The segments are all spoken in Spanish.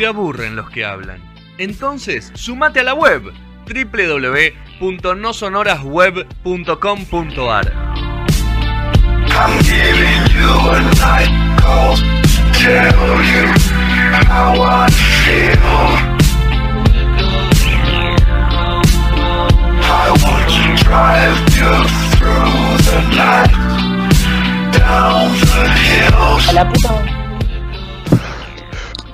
te aburren los que hablan. Entonces, sumate a la web www.nosonorasweb.com.ar. A.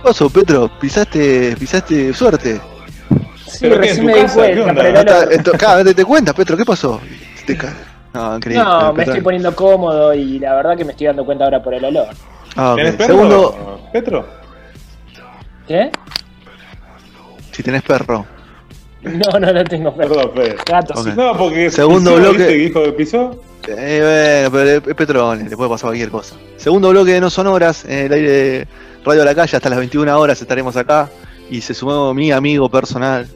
Oso, Petro, pisaste, pisaste suerte. Sí, ¿Pero qué, recién me di? ¿Qué cuenta, pero No esto- te cuentas, Petro, ¿qué pasó? Te ca- No, increíble. no, me Petro. estoy poniendo cómodo y la verdad que me estoy dando cuenta ahora por el olor. Ah. ¿Tenés perro? Segundo, ¿Petro? ¿Qué? si tenés perro. No, no, no tengo perro. Perdón. Gato, sí. No, porque Segundo pisó, bloque. ¿viste que dijo que pisó? Eh, bueno, pero es Petrone, le puede pasar cualquier cosa. Segundo bloque de No Sonoras, en el aire de Radio a la Calle, hasta las 21 horas estaremos acá. Y se sumó mi amigo personal,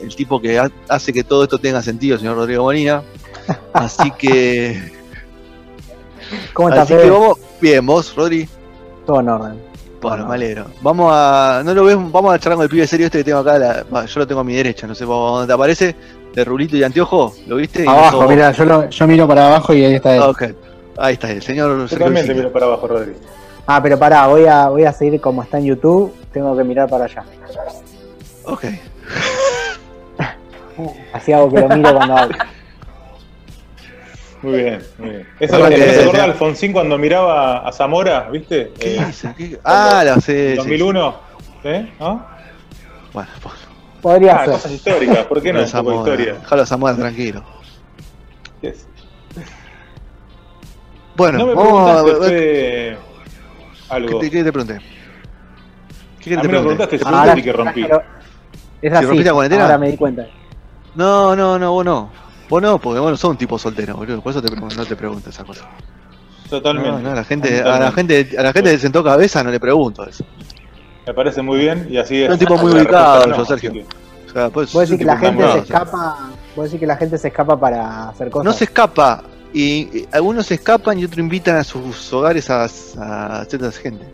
el tipo que ha- hace que todo esto tenga sentido, el señor Rodrigo Molina. Así que. ¿Cómo estás, así que vamos. Bien, vos, Rodri. Todo en orden. Bueno, me alegro. Vamos a. ¿No lo ves? Vamos a charlar con el pibe serio este que tengo acá. la- yo lo tengo a mi derecha, no sé por dónde te aparece. De rulito y anteojo. ¿Lo viste? Abajo, mira, yo, lo- yo miro para abajo y ahí está él. Ah. Ahí está el señor. Yo también te miro para abajo, Rodri. Ah, pero pará, voy a, voy a seguir como está en YouTube, tengo que mirar para allá. Ok. Así hago que lo miro cuando hablo. Muy bien, muy bien. Eso es que- ¿te acordás de Alfonsín cuando miraba a Zamora, viste? ¿Qué Eh, Ah, la sé. sí, 2001. ¿Eh? ¿No? sí. Bueno, pues, Podría Ah, ser. cosas históricas, ¿por qué no? Zamora. historia. Déjalo a Zamora tranquilo. ¿Qué es? Bueno, No me vamos a ver. Algo. ¿Qué te, qué te pregunté? ¿Qué A te mí me pregunté? preguntaste si y que rompí. Es ¿Si así, rompiste la cuarentena? ahora me di cuenta. No, no, no, vos no. Vos no, porque vos no sos un tipo soltero, boludo. Por eso te no te pregunto esa cosa. Totalmente. No, no, a la gente, a la gente, a la gente que sentó cabeza no le pregunto eso. Me parece muy bien y así es. Soy un tipo muy ubicado, respuesta yo, no, Sergio. que- O sea, pues, Vos decís que la gente se escapa, vos decís que la gente se escapa para hacer cosas. No se escapa. Y, algunos se escapan y otros invitan a sus hogares a, a cierta gente.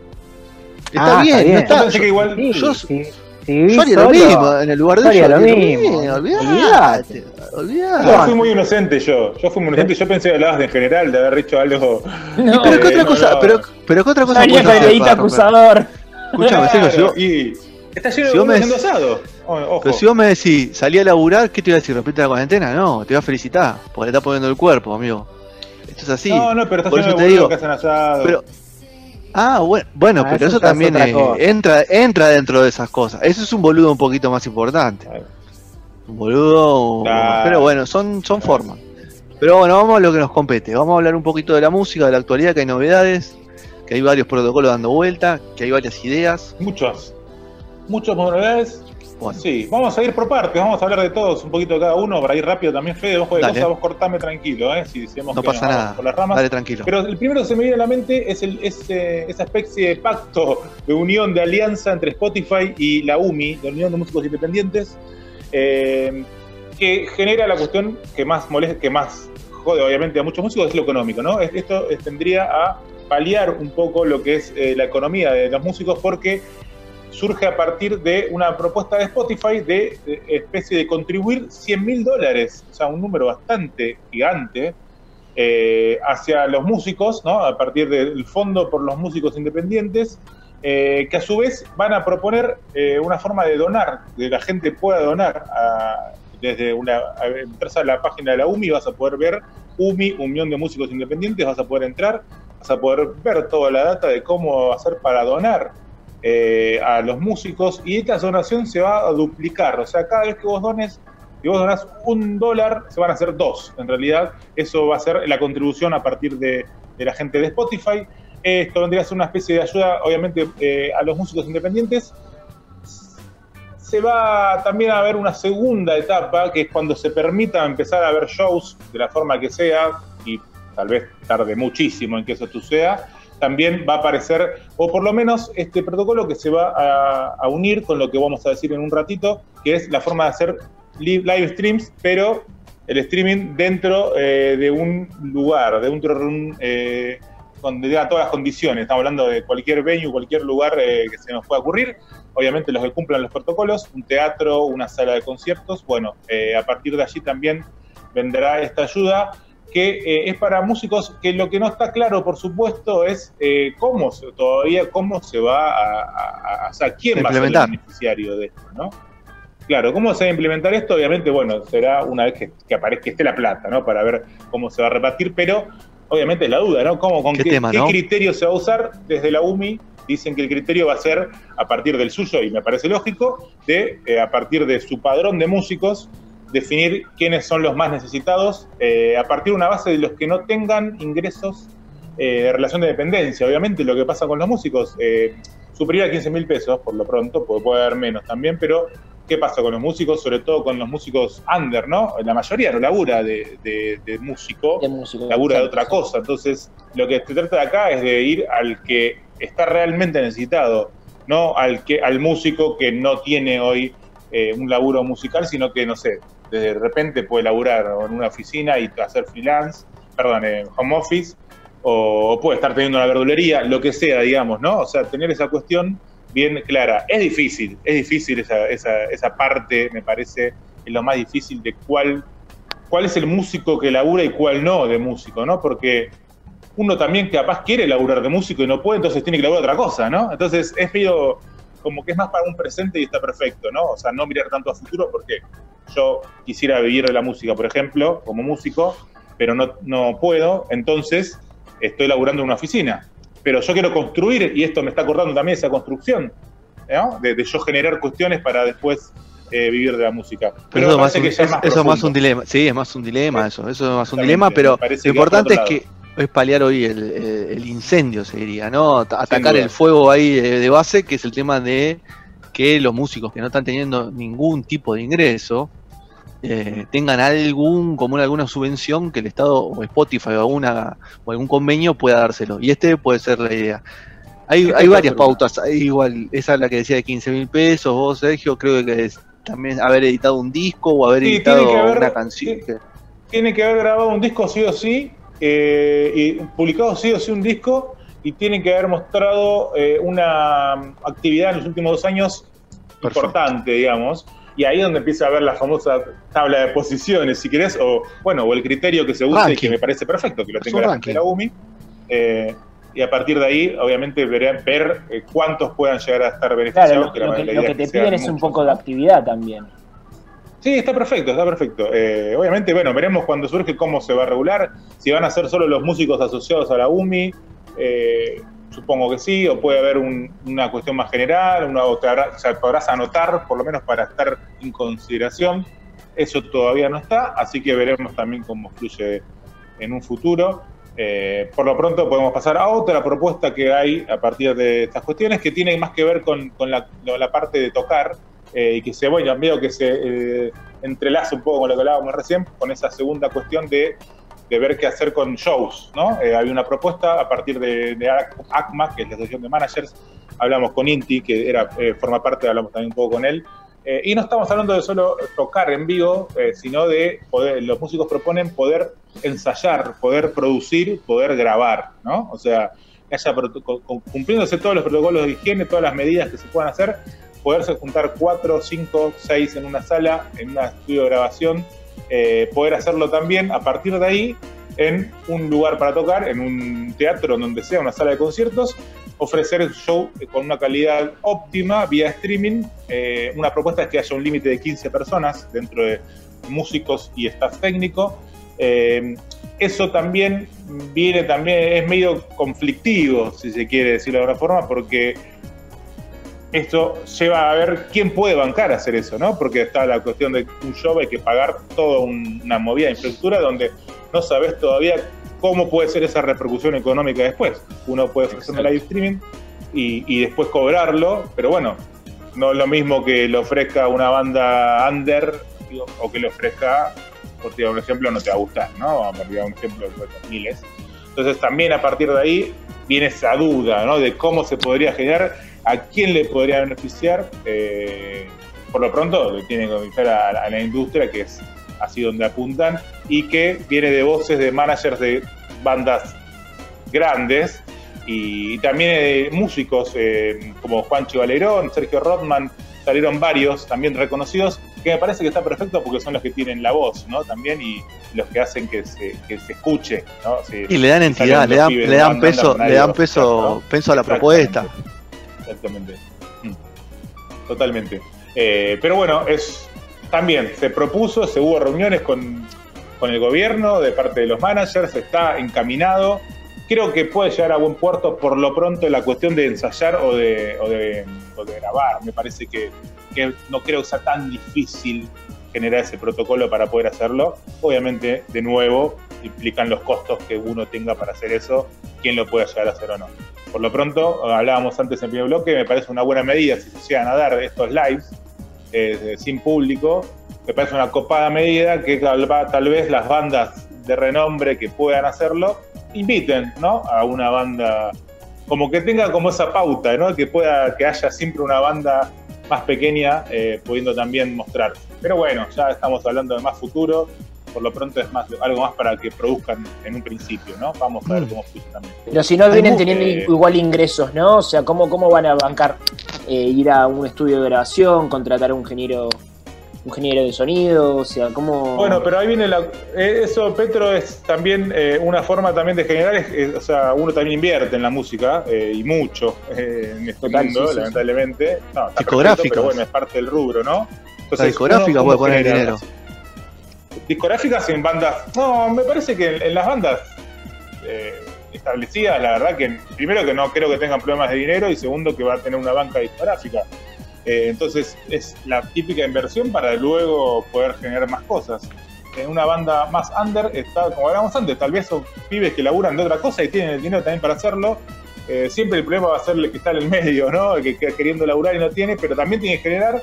Está Ah, bien, está bien. no Yo pensé que igual. Sí, yo- Yo haría lo mismo en el lugar de yo haría ellos. lo haría mismo. Olvídate, Olvídate. Yo fui muy inocente yo. Yo fui muy inocente. Yo pensé que hablabas en general de haber hecho algo. No, Pero qué Eh, otra no, cosa, pero, pero qué otra cosa para romper? acusador. Escuchame, Sergio, si Claro, vos- y está lleno si de vos me buenos decís- endosados. O- Ojo. pero si vos me decís, salí a laburar, ¿qué te iba a decir? ¿Rompiste la cuarentena? No, te voy a felicitar, porque le estás poniendo el cuerpo, amigo. Esto es así. No, no, pero está Por eso te digo, que hacen asado. Pero, ah, bueno, bueno Ah, pero eso también es- entra, entra dentro de esas cosas. Eso es un boludo un poquito más importante. Un boludo, Claro. pero bueno, son, son formas. Pero bueno, vamos a lo que nos compete. Vamos a hablar un poquito de la música, de la actualidad, que hay novedades, que hay varios protocolos dando vuelta, que hay varias ideas. Novedades. Bueno, Sí, vamos a ir por partes, vamos a hablar de todos, un poquito de cada uno, para ir rápido también, Fede, vos, Dale. cosa, vos cortame tranquilo, ¿eh? Si decimos no que pasa nos nada. por las ramas. Dale tranquilo. Pero el primero que se me viene a la mente es, el, es, eh, esa especie de pacto de unión, de alianza entre Spotify y la UMI, la Unión de Músicos Independientes, eh, que genera la cuestión que más molesta, que más jode obviamente a muchos músicos, es lo económico, ¿no? Es- Esto tendría a paliar un poco lo que es eh, la economía de los músicos porque surge a partir de una propuesta de Spotify de, especie de contribuir 100 mil dólares, o sea, un número bastante gigante, eh, hacia los músicos, ¿no? a partir del Fondo por los Músicos Independientes, eh, que a su vez van a proponer eh, una forma de donar, que la gente pueda donar desde una, a- entras a la página de la UMI, vas a poder ver UMI, Unión de Músicos Independientes, vas a poder entrar, vas a poder ver toda la data de cómo hacer para donar eh, a los músicos y esta donación se va a duplicar, o sea, cada vez que vos dones, si vos donás un dólar, se van a hacer dos, en realidad. Eso va a ser la contribución a partir de, la gente de Spotify, esto vendría a ser una especie de ayuda, obviamente, eh, a los músicos independientes. Se va también a ver una segunda etapa, que es cuando se permita empezar a ver shows de la forma que sea, y tal vez tarde muchísimo en que eso suceda, también va a aparecer, o por lo menos este protocolo que se va a, unir con lo que vamos a decir en un ratito, que es la forma de hacer li- live streams, pero el streaming dentro eh, de un lugar, de un, eh, diga, todas las condiciones. Estamos hablando de cualquier venue, cualquier lugar eh, que se nos pueda ocurrir. Obviamente los que cumplan los protocolos, un teatro, una sala de conciertos. Bueno, eh, a partir de allí también vendrá esta ayuda que eh, es para músicos que lo que no está claro, por supuesto, es eh, cómo se, todavía cómo se va a, a- quién va a ser el beneficiario de esto, ¿no? Claro, ¿cómo se va a implementar esto? Obviamente, bueno, será una vez que, que aparezca, que esté la plata, ¿no? Para ver cómo se va a repartir, pero obviamente es la duda, ¿no? ¿Cómo, con Qué qué, tema, qué ¿no? criterio se va a usar desde la UMI? Dicen que el criterio va a ser a partir del suyo, y me parece lógico, de eh, a partir de su padrón de músicos, definir quiénes son los más necesitados, eh, a partir de una base de los que no tengan ingresos eh, de relación de dependencia. Obviamente lo que pasa con los músicos, eh, superior a 15 mil pesos, por lo pronto, porque puede haber menos también, pero ¿qué pasa con los músicos? Sobre todo con los músicos under, ¿no? La mayoría no labura de, de- de músico, de músico. labura de otra cosa. Entonces, lo que se trata de acá es de ir al que está realmente necesitado, no al que al músico que no tiene hoy eh, un laburo musical, sino que, no sé, de repente puede laburar en una oficina y hacer freelance, perdón, en home office, o, puede estar teniendo una verdulería, lo que sea, digamos, ¿no? O sea, tener esa cuestión bien clara. Es difícil, es difícil esa, esa, esa parte, me parece, es lo más difícil de cuál, cuál es el músico que labura y cuál no de músico, ¿no? Porque uno también capaz quiere laburar de músico y no puede, entonces tiene que laburar otra cosa, ¿no? Entonces es medio como que es más para un presente y está perfecto, ¿no? O sea, no mirar tanto a futuro porque yo quisiera vivir de la música, por ejemplo, como músico, pero no, no puedo, entonces estoy laburando en una oficina. Pero yo quiero construir, y esto me está acordando también esa construcción, ¿no? De, de yo generar cuestiones para después eh, vivir de la música. Pero, eso, más parece un- que ya es, es más eso más un dilema. Sí, es más un dilema eso. Eso es más un dilema, pero lo importante es que es paliar hoy el, incendio, se diría, ¿no? At- Atacar el fuego ahí de, base, que es el tema de que los músicos que no están teniendo ningún tipo de ingreso eh, tengan algún, como una- alguna subvención que el Estado o Spotify o, alguna, o algún convenio pueda dárselo. Y este puede ser la idea. Hay, hay varias pautas, hay igual, esa es la que decía de 15 mil pesos, vos Sergio, creo que es también haber editado un disco o haber Sí, editado haber- una canción. tiene que haber grabado un disco sí o sí, eh, y publicado sí o sí un disco, y tiene que haber mostrado eh, una actividad en los últimos dos años Perfecto. importante, digamos. Y ahí es donde empieza a ver la famosa tabla de posiciones, si querés, o bueno, o el criterio que se use, Ranking. que me parece perfecto, que lo tenga la la UMI. Eh, y a partir de ahí, obviamente, ver, ver, eh, cuántos puedan llegar a estar beneficiados. Claro, lo, que la lo que, lo que te piden es un poco de actividad también. Sí, está perfecto, está perfecto. Eh, obviamente, bueno, veremos cuando surge cómo se va a regular, si van a ser solo los músicos asociados a la UMI, eh, supongo que sí, o puede haber un- una cuestión más general, una, o, te habrá- o sea, podrás anotar, por lo menos para estar en consideración. Eso todavía no está, así que veremos también cómo fluye en un futuro. Eh, por lo pronto podemos pasar a otra propuesta que hay a partir de estas cuestiones que tienen más que ver con, la parte de tocar eh, y que se, bueno, veo que se eh, entrelaza un poco con lo que hablábamos recién, con esa segunda cuestión de, de ver qué hacer con shows, ¿no? Eh, había una propuesta a partir de, de AC- ACMA, que es la Asociación de Managers, hablamos con Inti, que era, eh, forma parte, hablamos también un poco con él, eh, y no estamos hablando de solo tocar en vivo, eh, sino de poder, los músicos proponen poder ensayar, poder producir, poder grabar, ¿no? O sea, haya cumpliéndose todos los protocolos de higiene, todas las medidas que se puedan hacer, poderse juntar cuatro, cinco, seis en una sala, en un estudio de grabación, eh, poder hacerlo también a partir de ahí en un lugar para tocar, en un teatro, donde sea, una sala de conciertos, ofrecer el show con una calidad óptima vía streaming. Eh, una propuesta es que haya un límite de 15 personas dentro de músicos y staff técnico. Eh, eso también viene también, es medio conflictivo, si se quiere decirlo de alguna forma, porque esto lleva a ver quién puede bancar hacer eso, ¿no? Porque está la cuestión de un show, hay que pagar toda un- una movida de infraestructura donde no sabes todavía cómo puede ser esa repercusión económica después. Uno puede ofrecer un live streaming y, y después cobrarlo, pero bueno, no es lo mismo que lo ofrezca una banda under digo, o que le ofrezca, por un ejemplo, no te va a gustar, ¿no? Por tirar un ejemplo, pues, miles. Entonces también a partir de ahí viene esa duda, ¿no? De cómo se podría generar, a quién le podría beneficiar. eh, por lo pronto le tiene que beneficiar a, la- a la industria, que es así donde apuntan, y que viene de voces de managers de bandas grandes y, también eh, músicos eh, como Juancho Valerón, Sergio Rothman, salieron varios también reconocidos, que me parece que está perfecto porque son los que tienen la voz, ¿no? También y los que hacen que se, que se escuche, ¿no? Si- Y le dan entidad, le dan, le dan peso, le dan peso, peso a la propuesta. Exactamente. Totalmente. Eh, pero bueno, es también se propuso, se hubo reuniones con, con el gobierno de parte de los managers, está encaminado. Creo que puede llegar a buen puerto por lo pronto la cuestión de ensayar o de, o de, o de grabar. Me parece que, que no creo que sea tan difícil generar ese protocolo para poder hacerlo. Obviamente, de nuevo, implican los costos que uno tenga para hacer eso, quién lo puede llegar a hacer o no. Por lo pronto, hablábamos antes en primer bloque, me parece una buena medida si se llegan a dar estos lives eh, sin público. Me parece una copada medida que tal, tal vez las bandas de renombre que puedan hacerlo inviten ¿no? a una banda, como que tenga como esa pauta, ¿no? que pueda que haya siempre una banda más pequeña eh, pudiendo también mostrar. Pero bueno, ya estamos hablando de más futuro, por lo pronto es más algo más para que produzcan en un principio, ¿no? Vamos a ver Mm. cómo también. Pero si no vienen teniendo eh, igual ingresos, ¿no? O sea, ¿cómo, cómo van a bancar eh, ir a un estudio de grabación, contratar a un ingeniero, un ingeniero de sonido? O sea, ¿cómo...? Bueno, pero ahí viene la, eh, eso, Petro, es también eh, una forma también de generar, es- es- o sea, uno también invierte en la música eh, y mucho eh, en este Total, mundo, sí, sí, lamentablemente. No, está Discográficas. perfecto, Pero bueno, es parte del rubro, ¿no? Entonces, La discográfica uno- puede poner genera- dinero. Discográficas en bandas. No, me parece que en, las bandas eh, establecidas, la verdad que primero que no creo que tengan problemas de dinero y segundo que va a tener una banca discográfica. Eh, entonces es la típica inversión para luego poder generar más cosas. En una banda más under está, como hablábamos antes, tal vez son pibes que laburan de otra cosa y tienen el dinero también para hacerlo. Eh, siempre el problema va a ser el que está en el medio, ¿no? El que queda queriendo laburar y no tiene, pero también tiene que generar,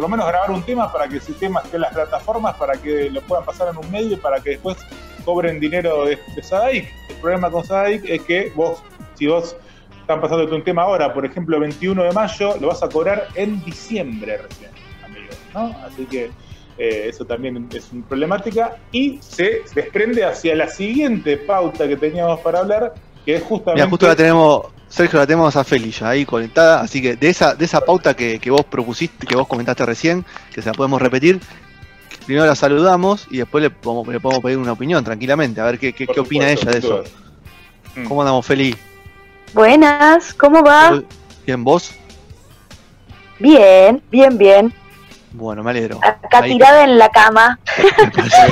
por lo menos grabar un tema para que ese tema esté en las plataformas, para que lo puedan pasar en un medio y para que después cobren dinero de, de Sadaic. El problema con Sadaic es que vos, si vos están pasándote un tema ahora, por ejemplo, 21 de mayo, lo vas a cobrar en diciembre recién, amigos, ¿no? Así que eh, eso también es una problemática y se desprende hacia la siguiente pauta que teníamos para hablar, que es justamente... Mira, justo la tenemos, Sergio, la tenemos a Feli ya ahí conectada, así que de esa, de esa pauta que, que vos propusiste, que vos comentaste recién, que se la podemos repetir, primero la saludamos y después le podemos, le podemos pedir una opinión tranquilamente, a ver qué, qué, opina supuesto, ella de eso. Mm. ¿Cómo andamos, Feli? Buenas, ¿cómo va? ¿Bien vos? Bien, bien, bien. Bueno, me alegro. Acá Ahí- tirada en la cama.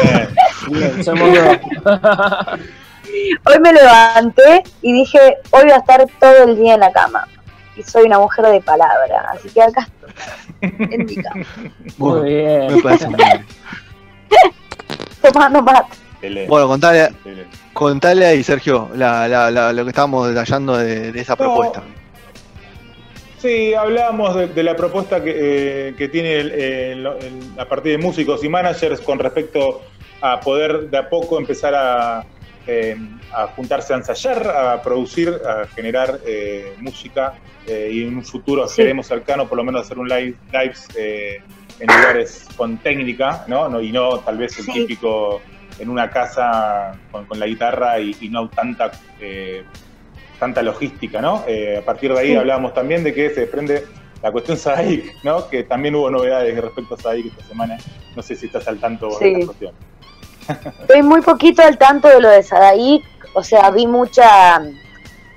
Bien. Bien, somos. Hoy me levanté y dije, hoy voy a estar todo el día en la cama. Y soy una mujer de palabra, así que acá estoy, en mi cama, Muy bien. me parece muy bien. tomando mate. Bueno, contale, contale ahí, Sergio, la, la- la- lo que estábamos detallando de, de esa No, propuesta. Sí, hablábamos de, de la propuesta que, eh, que tiene el- el- el- a partir de músicos y managers con respecto a poder de a poco empezar a, eh, a juntarse a ensayar, a producir, a generar eh, música eh, y en un futuro Sí. queremos cercano por lo menos hacer un live lives eh, en lugares con técnica, ¿no? No- y no tal vez el Sí. típico en una casa con, con la guitarra y, y no tanta eh, tanta logística, ¿no? A partir de ahí Sí. hablábamos también de que se desprende la cuestión Sadaic, ¿no? Que también hubo novedades respecto a Sadaic esta semana. No sé si estás al tanto de la cuestión. Estoy muy poquito al tanto de lo de Sadaic, o sea, vi mucha,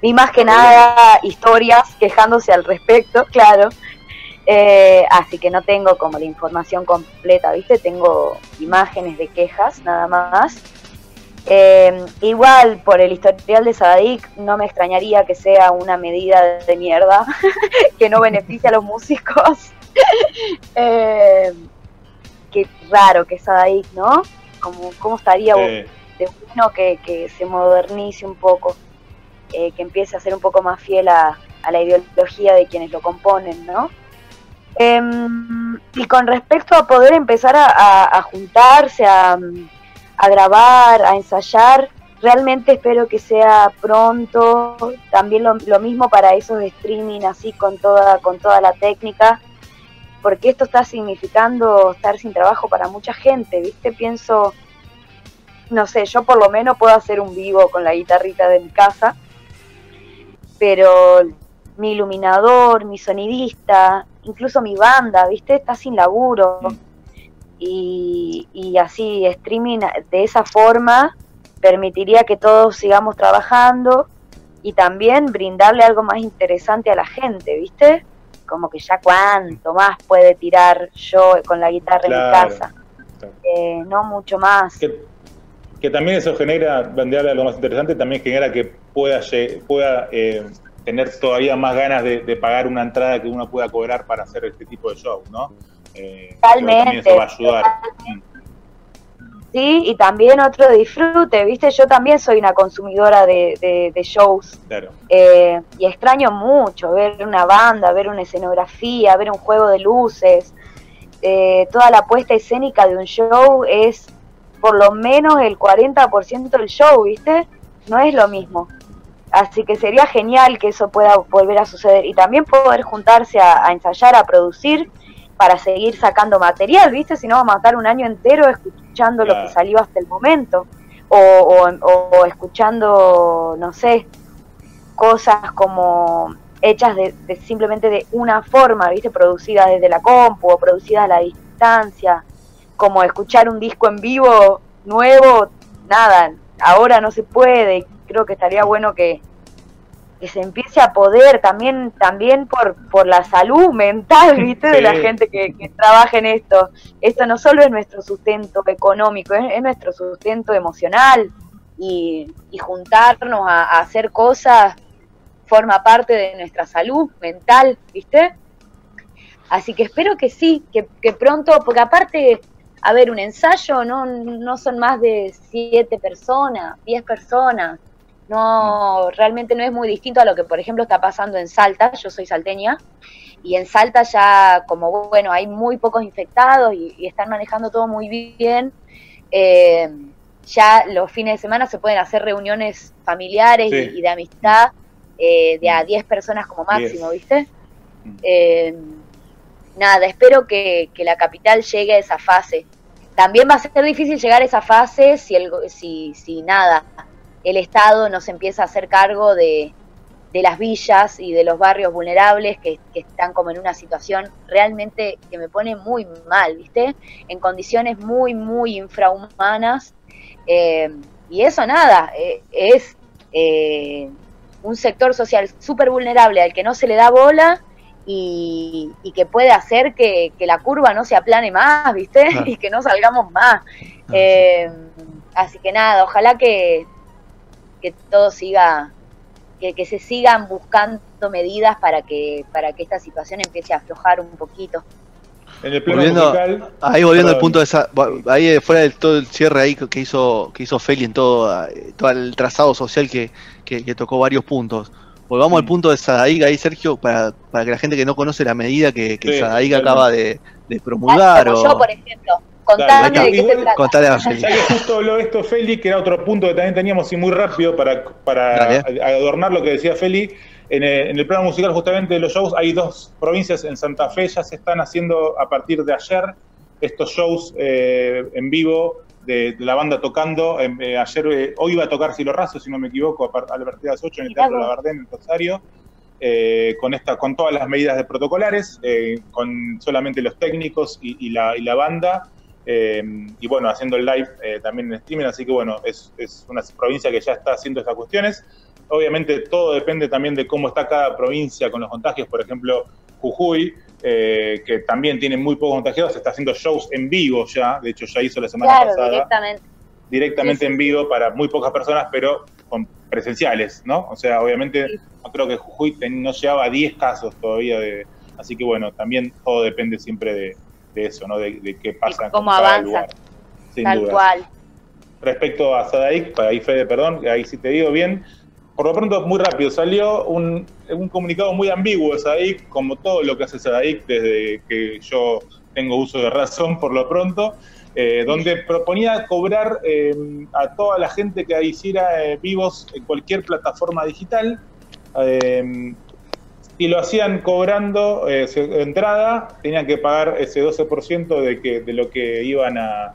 vi más que nada historias quejándose al respecto, claro. Eh, así que no tengo como la información completa, ¿viste? Tengo imágenes de quejas nada más. Eh, igual, por el historial de Sadaic, no me extrañaría que sea una medida de mierda que no beneficie a los músicos. Eh, qué raro que Sadaic, ¿no? Como, ¿Cómo estaría Eh, de bueno que, que se modernice un poco, eh, que empiece a ser un poco más fiel a, a la ideología de quienes lo componen, ¿no? Em, y con respecto a poder empezar a, a- a juntarse, a, a grabar, a ensayar, realmente espero que sea pronto. También lo, lo mismo para esos streaming así con toda, con toda la técnica, porque esto está significando estar sin trabajo para mucha gente, ¿viste? Pienso, no sé, yo por lo menos puedo hacer un vivo con la guitarrita de mi casa pero mi iluminador, mi sonidista, incluso mi banda, ¿viste? Está sin laburo. Mm. Y, y así, streaming de esa forma permitiría que todos sigamos trabajando y también brindarle algo más interesante a la gente, ¿viste? Como que ya cuánto más puede tirar yo con la guitarra en mi casa. Claro. Eh, no mucho más. Que, que también eso genera, venderle algo más interesante, también genera que pueda, pueda eh, tener todavía más ganas de, de pagar una entrada que uno pueda cobrar para hacer este tipo de show, ¿no? Eh, Totalmente, eso va a ayudar. Mm. Sí, y también otro disfrute, ¿viste? Yo también soy una consumidora de, de- de shows Claro. eh, y extraño mucho ver una banda, ver una escenografía, ver un juego de luces. Eh, toda la puesta escénica de un show es por lo menos el 40% del show, ¿viste? No es lo mismo. Así que sería genial que eso pueda volver a suceder y también poder juntarse a, a ensayar, a producir para seguir sacando material, ¿viste? Si no vamos a estar un año entero escuchando lo Claro. que salió hasta el momento o, o- o escuchando, no sé, cosas como hechas de, de simplemente de una forma, ¿viste? Producidas desde la compu o producidas a la distancia, como escuchar un disco en vivo nuevo, nada, ahora no se puede, creo que estaría bueno que, que se empiece a poder también también por, por la salud mental, ¿viste? De la gente que, que trabaja en esto. Esto no solo es nuestro sustento económico, es, es nuestro sustento emocional y, y juntarnos a, a hacer cosas forma parte de nuestra salud mental, ¿viste? Así que espero que sí, que, que pronto, porque aparte, a ver, un ensayo no, no son más de siete personas, diez personas. No, realmente no es muy distinto a lo que, por ejemplo, está pasando en Salta. Yo soy salteña y en Salta ya, como bueno, hay muy pocos infectados y, y están manejando todo muy bien. eh, ya los fines de semana se pueden hacer reuniones familiares Sí. y, y de amistad eh, de a 10 personas como máximo, ¿viste? Mm. Eh, nada, espero que, que la capital llegue a esa fase. También va a ser difícil llegar a esa fase si, el, si, si nada, el Estado no se empieza a hacer cargo de, de las villas y de los barrios vulnerables que, que están como en una situación realmente que me pone muy mal, ¿viste? En condiciones muy, muy infrahumanas. Eh, y eso nada, eh, es eh, un sector social súper vulnerable al que no se le da bola y, y que puede hacer que, que la curva no se aplane más, ¿viste? Y que no salgamos más. Ah, así que nada, ojalá que, que todo siga, que, que se sigan buscando medidas para que, para que esta situación empiece a aflojar un poquito. En el plano Volviendo- musical, Ahí volviendo al punto de esa, ahí eh, fuera del todo el cierre ahí que hizo que hizo Feli en todo, eh, todo el trazado social que, que, que tocó varios puntos. Volvamos al Mm. punto de Sadaiga ahí, Sergio, para, para que la gente que no conoce la medida que, que Sí, Sadaiga totalmente. acaba de, de promulgar Como o yo, por ejemplo, contame Dale, de qué se igual- trata. contarle a Feli. Ya que justo habló esto Feli, que era otro punto que también teníamos y muy rápido para, adornar lo que decía Feli. En el, en el plano musical justamente de los shows hay dos provincias en Santa Fe, ya se están haciendo a partir de ayer estos shows eh, en vivo de, de la banda tocando. Eh, ayer, eh, hoy iba a tocar Silo Razo, si no me equivoco, a, a partir de las 8 en el Teatro vos. Labardén en Rosario. eh, con esta, con todas las medidas de protocolares, eh, con solamente los técnicos y, y la, y la banda, eh, y bueno, haciendo el live eh, también en streaming, así que bueno, es, es una provincia que ya está haciendo estas cuestiones. Obviamente todo depende también de cómo está cada provincia con los contagios, por ejemplo, Jujuy, eh, que también tiene muy pocos contagiados, está haciendo shows en vivo ya, de hecho ya hizo la semana Claro, pasada directamente. directamente Sí, en vivo para muy pocas personas, pero con presenciales, ¿no? O sea, obviamente, Sí. no creo que Jujuy ten- no llegaba a 10 casos todavía de... Así que bueno, también todo depende siempre de, de eso, ¿no? De, de qué pasa cómo con cada avanza. lugar. Sin Tal dudas. cual. Respecto a Sadaik, ahí Fede, perdón, ahí sí te digo bien, por lo pronto, muy rápido, salió un, un comunicado muy ambiguo de Sadaik, como todo lo que hace Sadaik desde que yo tengo uso de razón, por lo pronto, eh, donde proponía cobrar eh, a toda la gente que hiciera eh, vivos en cualquier plataforma digital. Y lo hacían cobrando eh, entrada, tenían que pagar ese 12% de, que, de lo que iban a,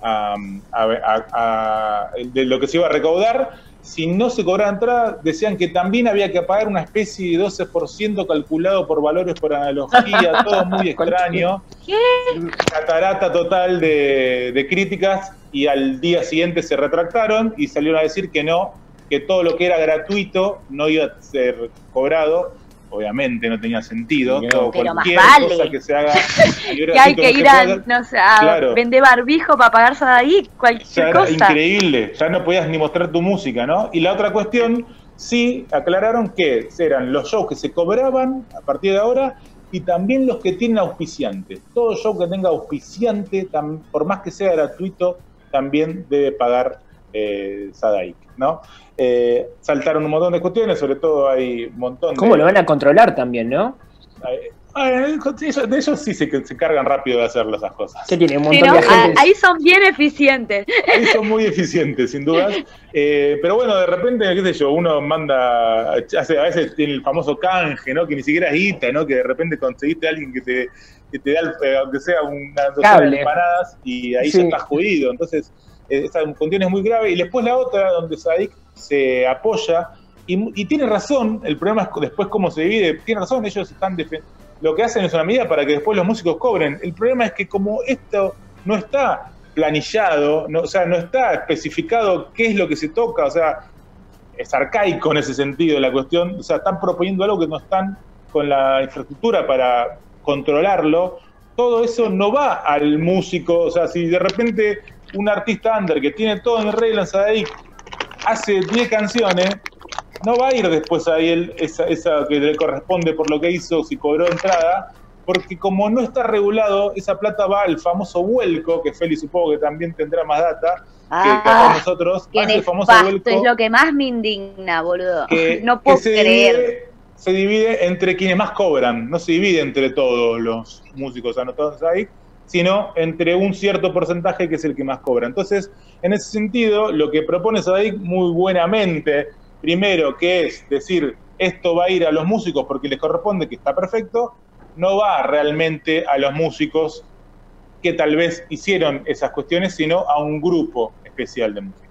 a- a- a- a- de lo que se iba a recaudar. si no se cobraba entrada, decían que también había que pagar una especie de 12% calculado por valores por analogía, todo muy extraño. Catarata total de, de críticas y al día siguiente se retractaron y salieron a decir que no, que todo lo que era gratuito no iba a ser cobrado. Obviamente no tenía sentido. No, todo, pero más vale. cosa que se haga. Que hay que ir a, no sé, a Claro. vender barbijo para pagarse de ahí, Ya cualquier era cosa. increíble, ya no podías ni mostrar tu música, ¿no? Y la otra cuestión, sí, aclararon que eran los shows que se cobraban a partir de ahora y también los que tienen auspiciante. Todo show que tenga auspiciante, por más que sea gratuito, también debe pagar eh, Sadaic, ¿no? Eh, saltaron un montón de cuestiones, sobre todo hay un montón de... ¿Cómo lo van a controlar también, no? Ellos- de ellos sí se, se cargan rápido de hacer esas cosas. Que tiene un Sí, montón ¿no? de gente. Ahí son bien eficientes. Ahí son muy eficientes, sin dudas. Eh, pero bueno, de repente, qué sé yo, uno manda, hace, a veces tiene el famoso canje, ¿no? Que ni siquiera es guita, ¿no? Que de repente conseguiste a alguien que te, que te da, el- eh, aunque sea una docena Cable. de empanadas, y ahí Sí. ya estás jodido. Entonces, esa cuestión es muy grave. Y después la otra, donde Sadik se apoya, y, tiene razón, el problema es después cómo se divide, tiene razón, ellos están lo que hacen es una medida para que después los músicos cobren. El problema es que como esto no está planillado, o sea, no está especificado qué es lo que se toca, o sea, es arcaico en ese sentido la cuestión, o sea, están proponiendo algo que no están con la infraestructura para controlarlo, todo eso no va al músico, o sea, si de repente un artista under que tiene todo en regla en Sadaic hace 10 canciones, no va a ir después a él esa, esa que le corresponde por lo que hizo, si cobró entrada, porque como no está regulado, esa plata va al famoso vuelco, que Feli supongo que también tendrá más data que, que Ah, nosotros, el famoso vuelco es lo que más me indigna, boludo. que, no que puedo se creer. Divide, se divide entre quienes más cobran, no se divide entre todos los músicos anotados ahí, sino entre un cierto porcentaje que es el que más cobra. Entonces, en ese sentido, lo que propone Sadik muy buenamente, primero, que es decir, esto va a ir a los músicos porque les corresponde, que está perfecto, no va realmente a los músicos que tal vez hicieron esas cuestiones, sino a un grupo especial de músicos.